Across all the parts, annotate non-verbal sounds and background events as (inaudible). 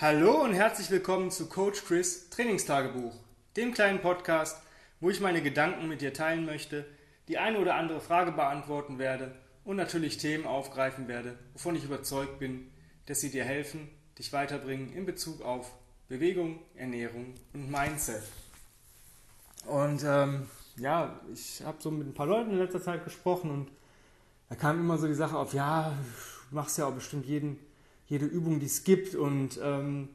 Hallo und herzlich willkommen zu Coach Chris Trainingstagebuch, dem kleinen Podcast, wo ich meine Gedanken mit dir teilen möchte, die eine oder andere Frage beantworten werde und natürlich Themen aufgreifen werde, wovon ich überzeugt bin, dass sie dir helfen, dich weiterbringen in Bezug auf Bewegung, Ernährung und Mindset. Und ähm, ja, ich habe so mit ein paar Leuten in letzter Zeit gesprochen und da kam immer so die Sache auf, ja, du machst ja auch bestimmt jeden, jede Übung, die es gibt und ähm,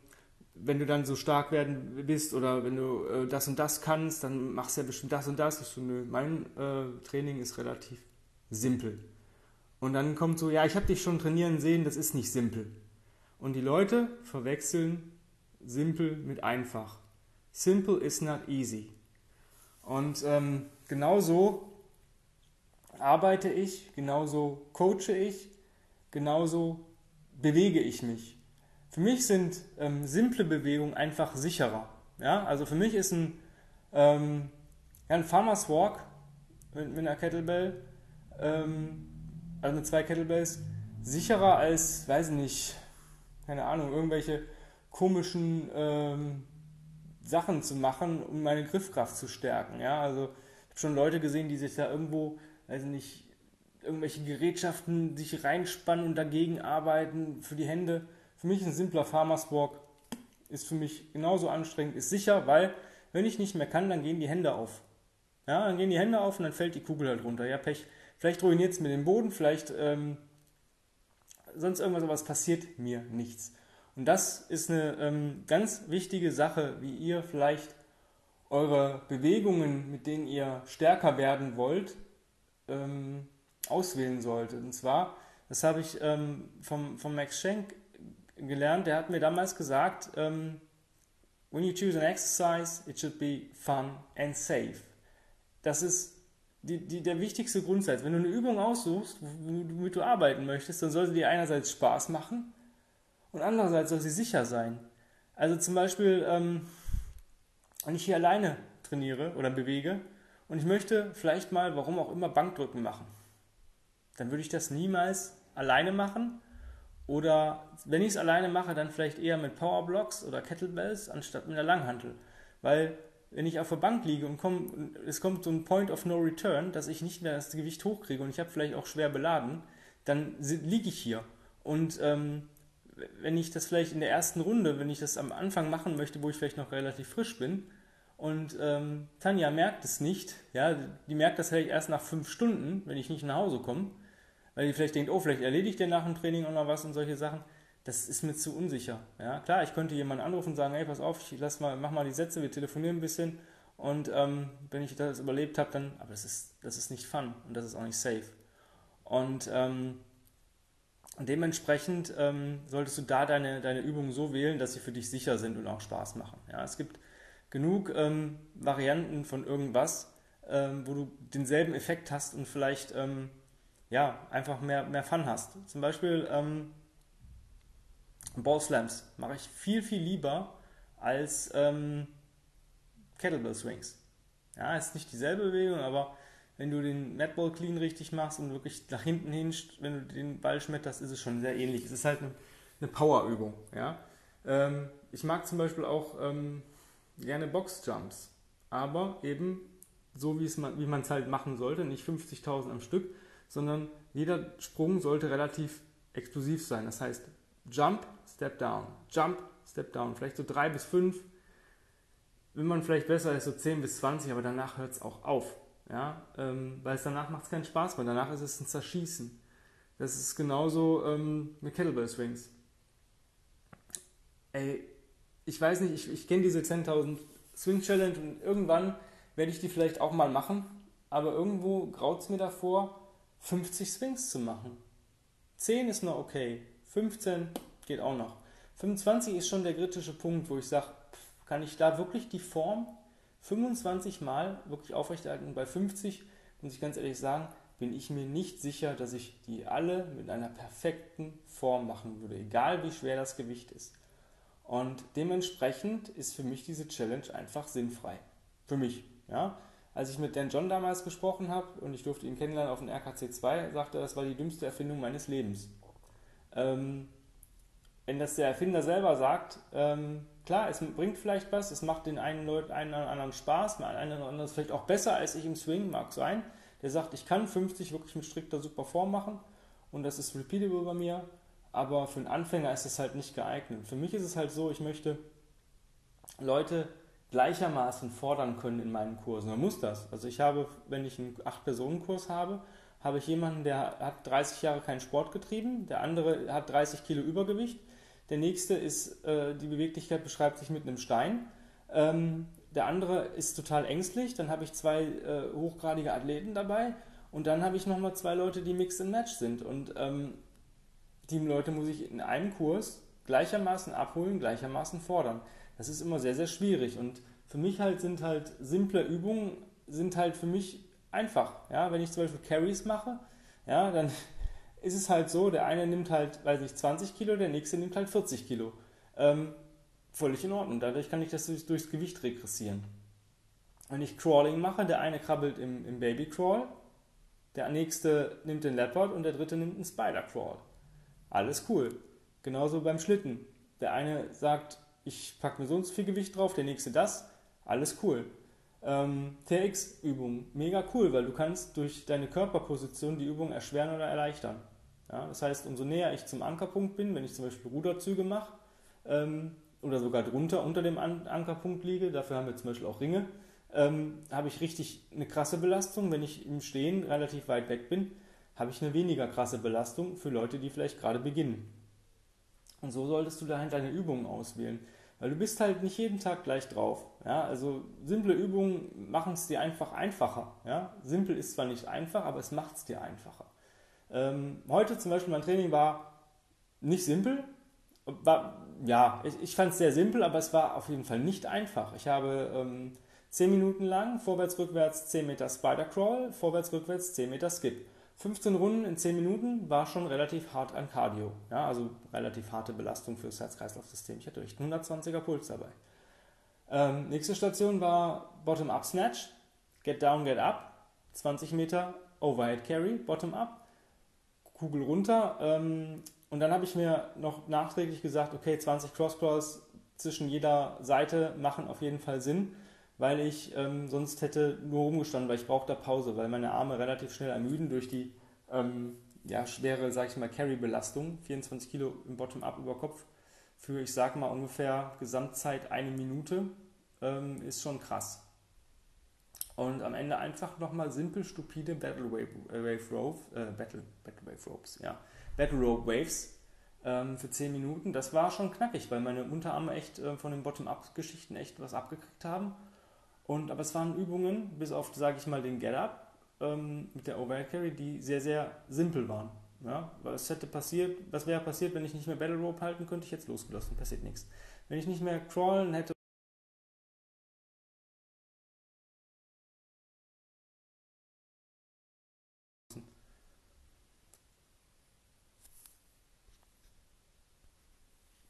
wenn du dann so stark werden bist oder wenn du äh, das und das kannst, dann machst du ja bestimmt das und das. Ich so, nö, mein äh, Training ist relativ simpel. Und dann kommt so, ja, ich habe dich schon trainieren sehen, das ist nicht simpel. Und die Leute verwechseln simpel mit einfach. Simple is not easy. Und ähm, genauso arbeite ich, genauso coache ich, genauso bewege ich mich. Für mich sind ähm, simple Bewegungen einfach sicherer. Ja? Also für mich ist ein, ähm, ja, ein Farmer's Walk mit, mit einer Kettlebell, ähm, also mit zwei Kettlebells, sicherer als, weiß ich nicht, keine Ahnung, irgendwelche komischen ähm, Sachen zu machen, um meine Griffkraft zu stärken. Ja? Also ich habe schon Leute gesehen, die sich da irgendwo, also nicht, irgendwelche Gerätschaften sich reinspannen und dagegen arbeiten für die Hände. Für mich ein simpler Farmers Walk ist für mich genauso anstrengend, ist sicher, weil wenn ich nicht mehr kann, dann gehen die Hände auf. Ja, dann gehen die Hände auf und dann fällt die Kugel halt runter. Ja, Pech. Vielleicht ruiniert es mir den Boden, vielleicht ähm, sonst irgendwas, aber es passiert mir nichts. Und das ist eine ähm, ganz wichtige Sache, wie ihr vielleicht eure Bewegungen, mit denen ihr stärker werden wollt, ähm, auswählen solltet. Und zwar, das habe ich ähm, vom, vom Max Schenk gelernt, der hat mir damals gesagt, ähm, when you choose an exercise, it should be fun and safe. Das ist die, die, der wichtigste Grundsatz. Wenn du eine Übung aussuchst, womit du arbeiten möchtest, dann sollte dir einerseits Spaß machen und andererseits soll sie sicher sein. Also zum Beispiel, ähm, wenn ich hier alleine trainiere oder bewege und ich möchte vielleicht mal, warum auch immer, Bankdrücken machen, dann würde ich das niemals alleine machen. Oder wenn ich es alleine mache, dann vielleicht eher mit Powerblocks oder Kettlebells anstatt mit einer Langhantel. Weil wenn ich auf der Bank liege und komm, es kommt so ein Point of No Return, dass ich nicht mehr das Gewicht hochkriege und ich habe vielleicht auch schwer beladen, dann liege ich hier. Und ähm, wenn ich das vielleicht in der ersten Runde, wenn ich das am Anfang machen möchte, wo ich vielleicht noch relativ frisch bin, und ähm, Tanja merkt es nicht, ja, die merkt das vielleicht erst nach fünf Stunden, wenn ich nicht nach Hause komme, weil die vielleicht denkt, oh, vielleicht erledigt der nach dem Training oder was und solche Sachen. Das ist mir zu unsicher. Ja, klar, ich könnte jemanden anrufen und sagen, hey, pass auf, ich lass mal, mach mal die Sätze, wir telefonieren ein bisschen und ähm, wenn ich das überlebt habe, dann, aber das ist, das ist nicht fun und das ist auch nicht safe. Und ähm, dementsprechend ähm, solltest du da deine, deine Übungen so wählen, dass sie für dich sicher sind und auch Spaß machen. Ja, es gibt genug ähm, Varianten von irgendwas, ähm, wo du denselben Effekt hast und vielleicht ähm, ja, einfach mehr, mehr Fun hast. Zum Beispiel ähm, Ball Slams mache ich viel, viel lieber als ähm, Kettlebell Swings. Ja, ist nicht dieselbe Bewegung, aber wenn du den Netball Clean richtig machst und wirklich nach hinten hinst, wenn du den Ball schmetterst, ist es schon sehr ähnlich. Es ist halt eine, eine Power-Übung. Ja? Ähm, ich mag zum Beispiel auch ähm, gerne Box-Jumps, aber eben so, wie man es halt machen sollte, nicht 50.000 am Stück, sondern jeder Sprung sollte relativ explosiv sein. Das heißt, Jump, Step Down, Jump, Step Down, vielleicht so drei bis fünf. Wenn man vielleicht besser ist, so 10 bis 20, aber danach hört es auch auf. Ja, ähm, weil es danach macht es keinen Spaß mehr. Danach ist es ein Zerschießen. Das ist genauso ähm, mit Kettlebell Swings. Ey, ich weiß nicht, ich, ich kenne diese 10.000 Swing Challenge und irgendwann werde ich die vielleicht auch mal machen, aber irgendwo graut es mir davor, 50 Swings zu machen. 10 ist noch okay, 15 geht auch noch. 25 ist schon der kritische Punkt, wo ich sage, kann ich da wirklich die Form 25 Mal wirklich aufrechterhalten. Bei 50, muss ich ganz ehrlich sagen, bin ich mir nicht sicher, dass ich die alle mit einer perfekten Form machen würde, egal wie schwer das Gewicht ist. Und dementsprechend ist für mich diese Challenge einfach sinnfrei. Für mich. Ja? Als ich mit Dan John damals gesprochen habe und ich durfte ihn kennenlernen auf dem RKC 2, sagte er, das war die dümmste Erfindung meines Lebens. Ähm, wenn das der Erfinder selber sagt, ähm, klar, es bringt vielleicht was, es macht den einen Leuten einen oder anderen Spaß, mal einen oder anderen vielleicht auch besser als ich im Swing, mag sein. Der sagt, ich kann 50 wirklich mit strikter super Form machen und das ist repeatable bei mir, aber für einen Anfänger ist es halt nicht geeignet. Für mich ist es halt so, ich möchte Leute gleichermaßen fordern können in meinen Kursen. Man muss das. Also ich habe, wenn ich einen 8-Personen-Kurs habe, habe ich jemanden, der hat 30 Jahre keinen Sport getrieben, der andere hat 30 Kilo Übergewicht, der nächste ist, äh, die Beweglichkeit beschreibt sich mit einem Stein. Ähm, der andere ist total ängstlich. Dann habe ich zwei äh, hochgradige Athleten dabei. Und dann habe ich nochmal zwei Leute, die Mix and Match sind. Und ähm, die Leute muss ich in einem Kurs gleichermaßen abholen, gleichermaßen fordern. Das ist immer sehr, sehr schwierig. Und für mich halt sind halt simple Übungen, sind halt für mich einfach. Ja? Wenn ich zum Beispiel Carries mache, ja, dann (laughs) ist es halt so, der eine nimmt halt, weiß ich, 20 Kilo, der nächste nimmt halt 40 Kilo. Ähm, völlig in Ordnung. Dadurch kann ich das durchs Gewicht regressieren. Wenn ich Crawling mache, der eine krabbelt im, im Baby Crawl, der nächste nimmt den Leopard und der dritte nimmt einen Spider Crawl. Alles cool. Genauso beim Schlitten. Der eine sagt, ich packe mir so und so viel Gewicht drauf, der nächste das. Alles cool. Ähm, TX-Übung, mega cool, weil du kannst durch deine Körperposition die Übung erschweren oder erleichtern. Ja, das heißt, umso näher ich zum Ankerpunkt bin, wenn ich zum Beispiel Ruderzüge mache ähm, oder sogar drunter unter dem An Ankerpunkt liege, dafür haben wir zum Beispiel auch Ringe, ähm, habe ich richtig eine krasse Belastung. Wenn ich im Stehen relativ weit weg bin, habe ich eine weniger krasse Belastung für Leute, die vielleicht gerade beginnen. Und so solltest du dahin deine Übungen auswählen. Weil du bist halt nicht jeden Tag gleich drauf. Ja? Also simple Übungen machen es dir einfach einfacher. Ja? Simpel ist zwar nicht einfach, aber es macht es dir einfacher. Ähm, heute zum Beispiel mein Training war nicht simpel. War, ja, ich, ich fand es sehr simpel, aber es war auf jeden Fall nicht einfach. Ich habe ähm, 10 Minuten lang vorwärts, rückwärts 10 Meter Spider Crawl, vorwärts, rückwärts 10 Meter Skip. 15 Runden in 10 Minuten war schon relativ hart an Cardio. Ja, also relativ harte Belastung für das Herz-Kreislauf-System. Ich hatte echt einen 120er Puls dabei. Ähm, nächste Station war Bottom-Up Snatch, Get Down, Get Up, 20 Meter Overhead Carry, Bottom-Up. Kugel runter. Ähm, und dann habe ich mir noch nachträglich gesagt, okay, 20 Cross-Crawls zwischen jeder Seite machen auf jeden Fall Sinn, weil ich ähm, sonst hätte nur rumgestanden, weil ich brauche da Pause, weil meine Arme relativ schnell ermüden durch die ähm, ja, schwere, sag ich mal, Carry-Belastung. 24 Kilo im Bottom-Up über Kopf für, ich sag mal, ungefähr Gesamtzeit eine Minute ähm, ist schon krass. Und am Ende einfach nochmal simpel, stupide Battle Wave, äh, Wave Rope, äh, Battle, Battle Wave Ropes, ja. Battle Rope Waves ähm, für 10 Minuten. Das war schon knackig, weil meine Unterarme echt äh, von den Bottom-Up-Geschichten echt was abgekriegt haben. Und, aber es waren Übungen, bis auf, sage ich mal, den Get-Up ähm, mit der Overhead Carry, die sehr, sehr simpel waren. Ja, was hätte passiert, was wäre passiert, wenn ich nicht mehr Battle Rope halten könnte, ich jetzt losgelassen, passiert nichts. Wenn ich nicht mehr crawlen hätte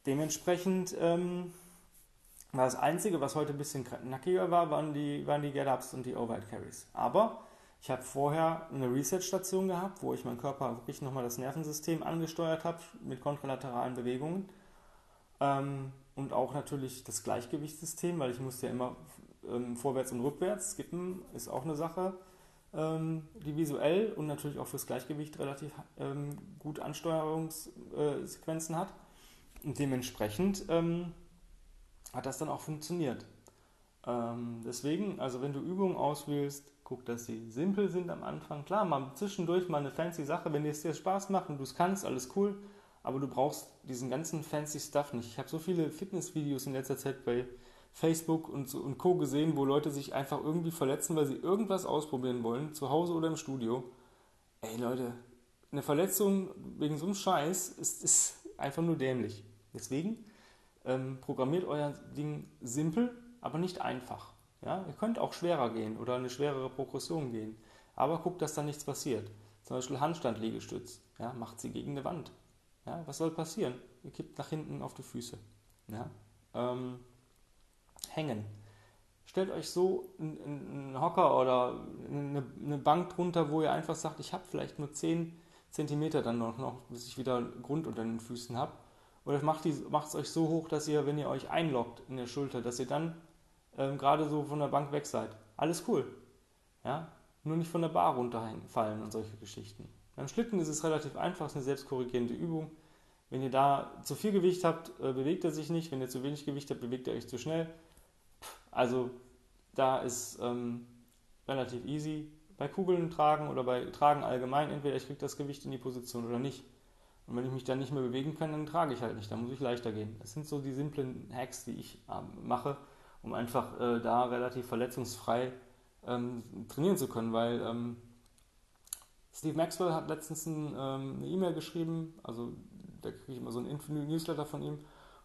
Dementsprechend ähm, das Einzige, was heute ein bisschen knackiger war, waren die, waren die Get-Ups und die Overhead Carries. Aber ich habe vorher eine Reset-Station gehabt, wo ich meinen Körper wirklich nochmal das Nervensystem angesteuert habe mit kontralateralen Bewegungen. Ähm, und auch natürlich das Gleichgewichtssystem, weil ich musste ja immer ähm, vorwärts und rückwärts skippen, ist auch eine Sache, ähm, die visuell und natürlich auch fürs Gleichgewicht relativ ähm, gut Ansteuerungssequenzen äh, hat. Und dementsprechend ähm, hat das dann auch funktioniert. Ähm, deswegen, also wenn du Übungen auswählst, guck, dass sie simpel sind am Anfang. Klar, mal zwischendurch mal eine fancy Sache, wenn dir es dir Spaß macht und du es kannst, alles cool. Aber du brauchst diesen ganzen fancy Stuff nicht. Ich habe so viele Fitnessvideos in letzter Zeit bei Facebook und, und Co. gesehen, wo Leute sich einfach irgendwie verletzen, weil sie irgendwas ausprobieren wollen, zu Hause oder im Studio. Ey Leute, eine Verletzung wegen so einem Scheiß ist, ist einfach nur dämlich. Deswegen ähm, programmiert euer Ding simpel, aber nicht einfach. Ja? Ihr könnt auch schwerer gehen oder eine schwerere Progression gehen, aber guckt, dass da nichts passiert. Zum Beispiel Handstand-Liegestütz. Ja? Macht sie gegen eine Wand. Ja? Was soll passieren? Ihr kippt nach hinten auf die Füße. Ja? Ähm, hängen. Stellt euch so einen Hocker oder eine, eine Bank drunter, wo ihr einfach sagt, ich habe vielleicht nur 10 cm dann noch, noch, bis ich wieder Grund unter den Füßen habe oder macht es euch so hoch, dass ihr, wenn ihr euch einloggt in der Schulter, dass ihr dann ähm, gerade so von der Bank weg seid. Alles cool. Ja? Nur nicht von der Bar runterfallen und solche Geschichten. Beim Schlitten ist es relativ einfach, es ist eine selbstkorrigierende Übung. Wenn ihr da zu viel Gewicht habt, äh, bewegt er sich nicht. Wenn ihr zu wenig Gewicht habt, bewegt er euch zu schnell. Also da ist ähm, relativ easy. Bei Kugeln tragen oder bei Tragen allgemein, entweder ich kriege das Gewicht in die Position oder nicht. Und wenn ich mich dann nicht mehr bewegen kann, dann trage ich halt nicht. Dann muss ich leichter gehen. Das sind so die simplen Hacks, die ich ähm, mache, um einfach äh, da relativ verletzungsfrei ähm, trainieren zu können, weil ähm, Steve Maxwell hat letztens ein, ähm, eine E-Mail geschrieben, also da kriege ich immer so einen Newsletter von ihm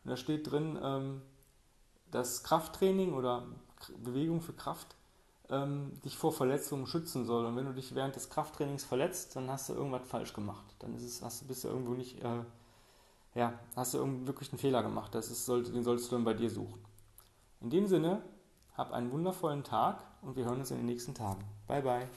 und da steht drin, ähm, dass Krafttraining oder Bewegung für Kraft ähm, dich vor Verletzungen schützen soll. Und wenn du dich während des Krafttrainings verletzt, dann hast du irgendwas falsch gemacht. Dann ist es, hast du, bist du irgendwo nicht, äh, ja, hast du irgendwie wirklich einen Fehler gemacht. Das ist, soll, den solltest du dann bei dir suchen. In dem Sinne, hab einen wundervollen Tag und wir hören uns in den nächsten Tagen. Bye, bye.